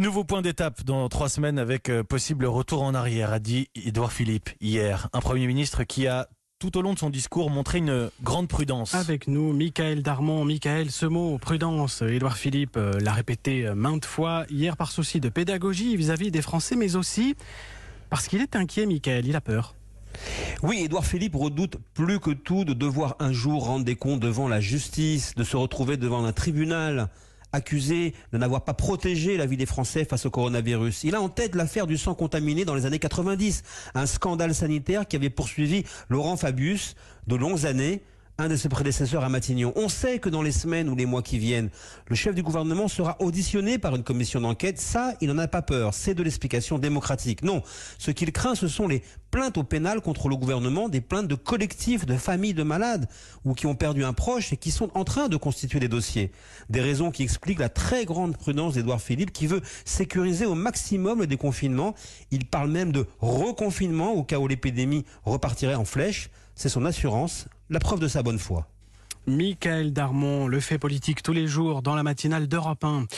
Nouveau point d'étape dans trois semaines avec euh, possible retour en arrière, a dit Édouard Philippe hier. Un Premier ministre qui a tout au long de son discours montré une grande prudence. Avec nous, Michael Darmon. Michael, ce mot, prudence, Édouard Philippe euh, l'a répété euh, maintes fois hier par souci de pédagogie vis-à-vis des Français, mais aussi parce qu'il est inquiet, Michael, il a peur. Oui, Édouard Philippe redoute plus que tout de devoir un jour rendre des comptes devant la justice, de se retrouver devant un tribunal accusé de n'avoir pas protégé la vie des Français face au coronavirus. Il a en tête l'affaire du sang contaminé dans les années 90, un scandale sanitaire qui avait poursuivi Laurent Fabius de longues années un de ses prédécesseurs à Matignon. On sait que dans les semaines ou les mois qui viennent, le chef du gouvernement sera auditionné par une commission d'enquête. Ça, il n'en a pas peur. C'est de l'explication démocratique. Non, ce qu'il craint, ce sont les plaintes au pénal contre le gouvernement, des plaintes de collectifs, de familles de malades ou qui ont perdu un proche et qui sont en train de constituer des dossiers. Des raisons qui expliquent la très grande prudence d'Edouard Philippe qui veut sécuriser au maximum le déconfinement. Il parle même de reconfinement au cas où l'épidémie repartirait en flèche. C'est son assurance, la preuve de sa bonne foi. Michael Darmon, le fait politique tous les jours dans la matinale d'Europe 1.